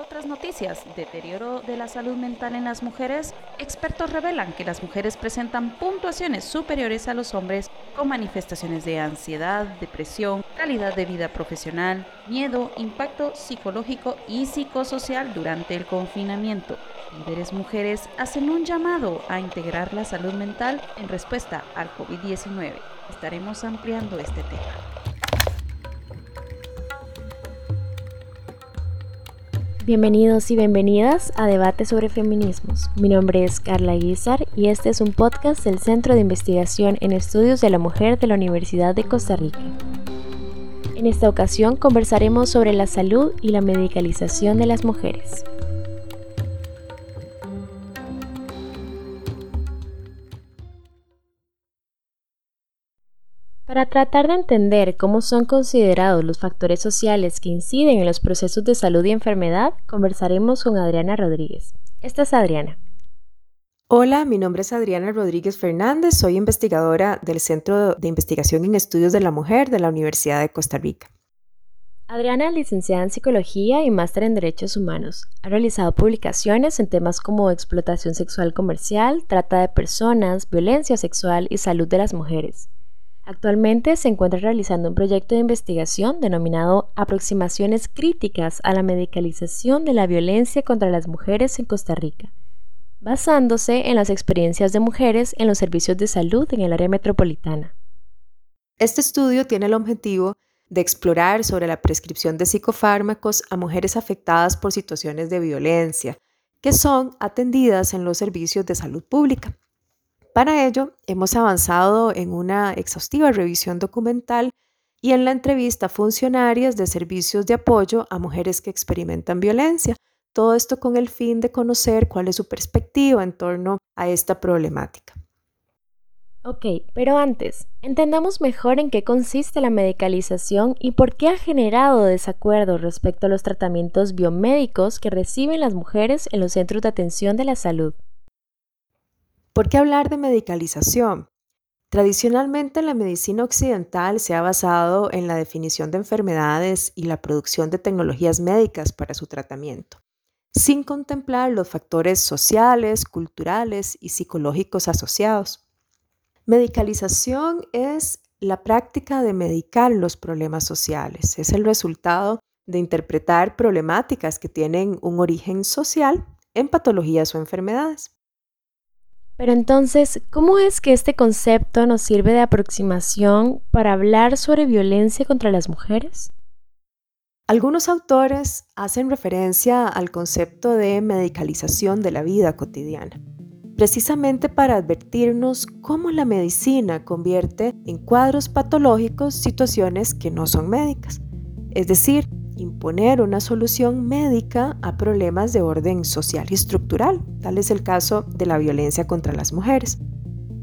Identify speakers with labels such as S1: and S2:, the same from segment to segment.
S1: Otras noticias, deterioro de la salud mental en las mujeres, expertos revelan que las mujeres presentan puntuaciones superiores a los hombres con manifestaciones de ansiedad, depresión, calidad de vida profesional, miedo, impacto psicológico y psicosocial durante el confinamiento. Líderes mujeres hacen un llamado a integrar la salud mental en respuesta al COVID-19. Estaremos ampliando este tema.
S2: Bienvenidos y bienvenidas a Debate sobre Feminismos. Mi nombre es Carla Guizar y este es un podcast del Centro de Investigación en Estudios de la Mujer de la Universidad de Costa Rica. En esta ocasión conversaremos sobre la salud y la medicalización de las mujeres. Para tratar de entender cómo son considerados los factores sociales que inciden en los procesos de salud y enfermedad, conversaremos con Adriana Rodríguez. Esta es Adriana.
S3: Hola, mi nombre es Adriana Rodríguez Fernández, soy investigadora del Centro de Investigación en Estudios de la Mujer de la Universidad de Costa Rica.
S2: Adriana es licenciada en Psicología y máster en Derechos Humanos. Ha realizado publicaciones en temas como explotación sexual comercial, trata de personas, violencia sexual y salud de las mujeres. Actualmente se encuentra realizando un proyecto de investigación denominado Aproximaciones críticas a la medicalización de la violencia contra las mujeres en Costa Rica, basándose en las experiencias de mujeres en los servicios de salud en el área metropolitana.
S3: Este estudio tiene el objetivo de explorar sobre la prescripción de psicofármacos a mujeres afectadas por situaciones de violencia, que son atendidas en los servicios de salud pública. Para ello, hemos avanzado en una exhaustiva revisión documental y en la entrevista a funcionarias de servicios de apoyo a mujeres que experimentan violencia. Todo esto con el fin de conocer cuál es su perspectiva en torno a esta problemática.
S2: Ok, pero antes, entendamos mejor en qué consiste la medicalización y por qué ha generado desacuerdo respecto a los tratamientos biomédicos que reciben las mujeres en los centros de atención de la salud.
S3: ¿Por qué hablar de medicalización? Tradicionalmente la medicina occidental se ha basado en la definición de enfermedades y la producción de tecnologías médicas para su tratamiento, sin contemplar los factores sociales, culturales y psicológicos asociados. Medicalización es la práctica de medicar los problemas sociales, es el resultado de interpretar problemáticas que tienen un origen social en patologías o enfermedades.
S2: Pero entonces, ¿cómo es que este concepto nos sirve de aproximación para hablar sobre violencia contra las mujeres?
S3: Algunos autores hacen referencia al concepto de medicalización de la vida cotidiana, precisamente para advertirnos cómo la medicina convierte en cuadros patológicos situaciones que no son médicas, es decir, imponer una solución médica a problemas de orden social y estructural. Tal es el caso de la violencia contra las mujeres.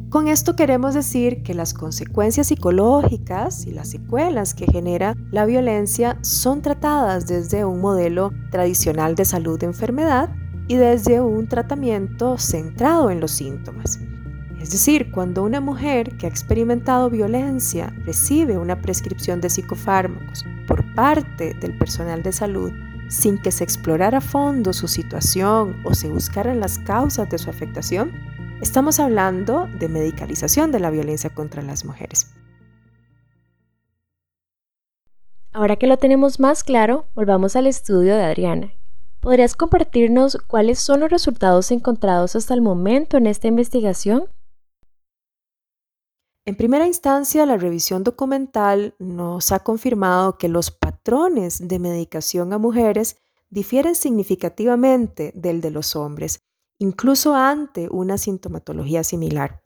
S3: Con esto queremos decir que las consecuencias psicológicas y las secuelas que genera la violencia son tratadas desde un modelo tradicional de salud de enfermedad y desde un tratamiento centrado en los síntomas. Es decir, cuando una mujer que ha experimentado violencia recibe una prescripción de psicofármacos por parte del personal de salud sin que se explorara a fondo su situación o se buscaran las causas de su afectación, estamos hablando de medicalización de la violencia contra las mujeres.
S2: Ahora que lo tenemos más claro, volvamos al estudio de Adriana. ¿Podrías compartirnos cuáles son los resultados encontrados hasta el momento en esta investigación?
S3: En primera instancia, la revisión documental nos ha confirmado que los patrones de medicación a mujeres difieren significativamente del de los hombres, incluso ante una sintomatología similar.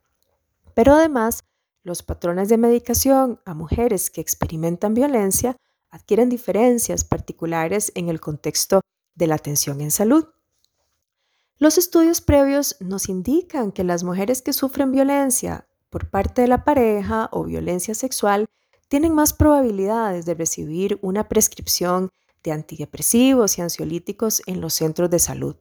S3: Pero además, los patrones de medicación a mujeres que experimentan violencia adquieren diferencias particulares en el contexto de la atención en salud. Los estudios previos nos indican que las mujeres que sufren violencia por parte de la pareja o violencia sexual tienen más probabilidades de recibir una prescripción de antidepresivos y ansiolíticos en los centros de salud.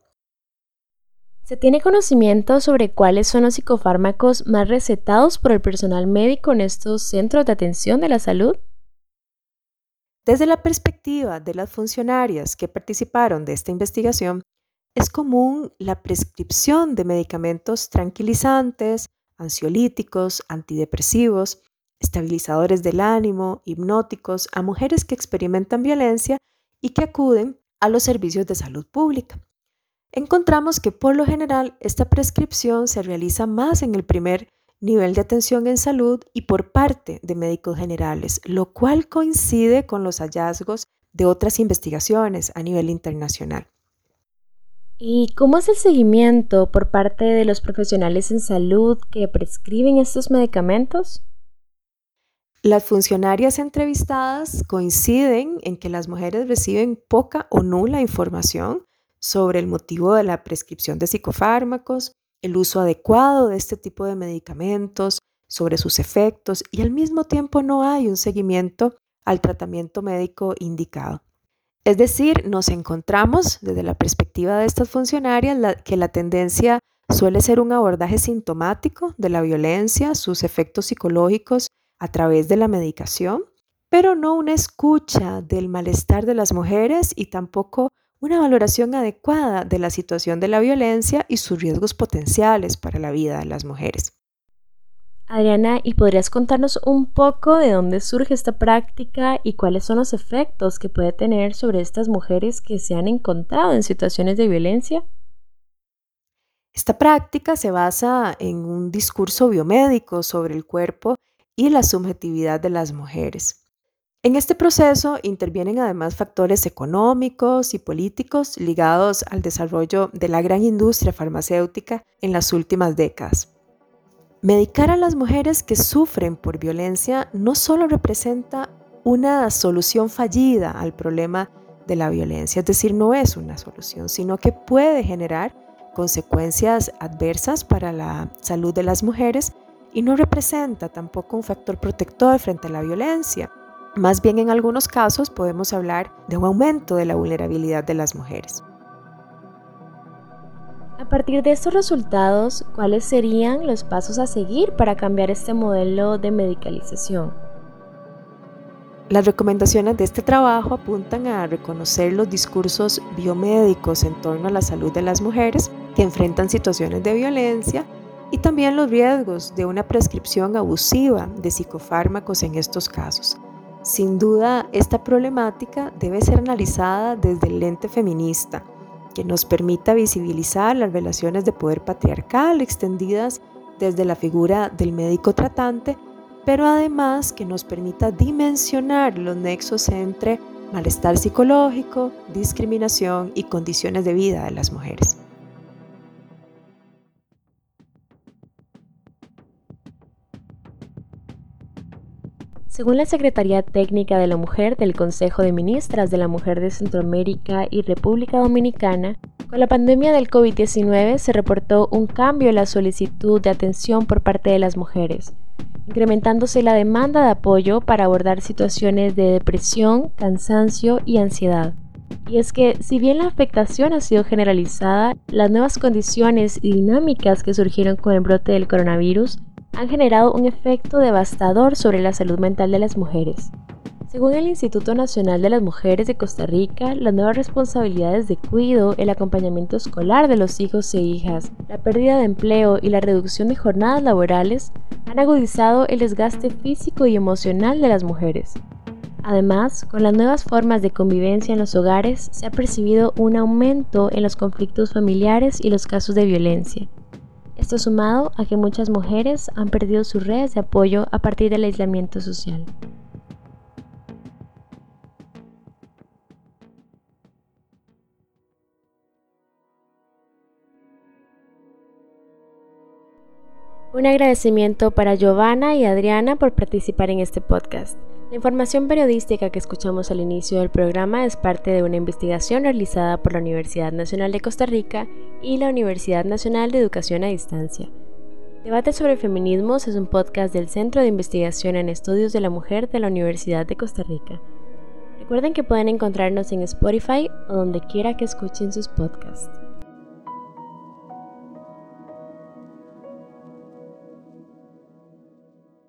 S2: ¿Se tiene conocimiento sobre cuáles son los psicofármacos más recetados por el personal médico en estos centros de atención de la salud?
S3: Desde la perspectiva de las funcionarias que participaron de esta investigación, es común la prescripción de medicamentos tranquilizantes, ansiolíticos, antidepresivos, estabilizadores del ánimo, hipnóticos a mujeres que experimentan violencia y que acuden a los servicios de salud pública. Encontramos que por lo general esta prescripción se realiza más en el primer nivel de atención en salud y por parte de médicos generales, lo cual coincide con los hallazgos de otras investigaciones a nivel internacional.
S2: ¿Y cómo es el seguimiento por parte de los profesionales en salud que prescriben estos medicamentos?
S3: Las funcionarias entrevistadas coinciden en que las mujeres reciben poca o nula información sobre el motivo de la prescripción de psicofármacos, el uso adecuado de este tipo de medicamentos, sobre sus efectos y al mismo tiempo no hay un seguimiento al tratamiento médico indicado. Es decir, nos encontramos desde la perspectiva de estas funcionarias que la tendencia suele ser un abordaje sintomático de la violencia, sus efectos psicológicos a través de la medicación, pero no una escucha del malestar de las mujeres y tampoco una valoración adecuada de la situación de la violencia y sus riesgos potenciales para la vida de las mujeres.
S2: Adriana, ¿y podrías contarnos un poco de dónde surge esta práctica y cuáles son los efectos que puede tener sobre estas mujeres que se han encontrado en situaciones de violencia?
S3: Esta práctica se basa en un discurso biomédico sobre el cuerpo y la subjetividad de las mujeres. En este proceso intervienen además factores económicos y políticos ligados al desarrollo de la gran industria farmacéutica en las últimas décadas. Medicar a las mujeres que sufren por violencia no solo representa una solución fallida al problema de la violencia, es decir, no es una solución, sino que puede generar consecuencias adversas para la salud de las mujeres y no representa tampoco un factor protector frente a la violencia. Más bien en algunos casos podemos hablar de un aumento de la vulnerabilidad de las mujeres.
S2: A partir de estos resultados, ¿cuáles serían los pasos a seguir para cambiar este modelo de medicalización?
S3: Las recomendaciones de este trabajo apuntan a reconocer los discursos biomédicos en torno a la salud de las mujeres que enfrentan situaciones de violencia y también los riesgos de una prescripción abusiva de psicofármacos en estos casos. Sin duda, esta problemática debe ser analizada desde el lente feminista, que nos permita visibilizar las relaciones de poder patriarcal extendidas desde la figura del médico tratante, pero además que nos permita dimensionar los nexos entre malestar psicológico, discriminación y condiciones de vida de las mujeres.
S2: Según la Secretaría Técnica de la Mujer del Consejo de Ministras de la Mujer de Centroamérica y República Dominicana, con la pandemia del COVID-19 se reportó un cambio en la solicitud de atención por parte de las mujeres, incrementándose la demanda de apoyo para abordar situaciones de depresión, cansancio y ansiedad. Y es que, si bien la afectación ha sido generalizada, las nuevas condiciones y dinámicas que surgieron con el brote del coronavirus han generado un efecto devastador sobre la salud mental de las mujeres. Según el Instituto Nacional de las Mujeres de Costa Rica, las nuevas responsabilidades de cuidado, el acompañamiento escolar de los hijos e hijas, la pérdida de empleo y la reducción de jornadas laborales han agudizado el desgaste físico y emocional de las mujeres. Además, con las nuevas formas de convivencia en los hogares, se ha percibido un aumento en los conflictos familiares y los casos de violencia, esto sumado a que muchas mujeres han perdido sus redes de apoyo a partir del aislamiento social. Un agradecimiento para Giovanna y Adriana por participar en este podcast. La información periodística que escuchamos al inicio del programa es parte de una investigación realizada por la Universidad Nacional de Costa Rica y la Universidad Nacional de Educación a Distancia. Debate sobre Feminismos es un podcast del Centro de Investigación en Estudios de la Mujer de la Universidad de Costa Rica. Recuerden que pueden encontrarnos en Spotify o donde quiera que escuchen sus podcasts.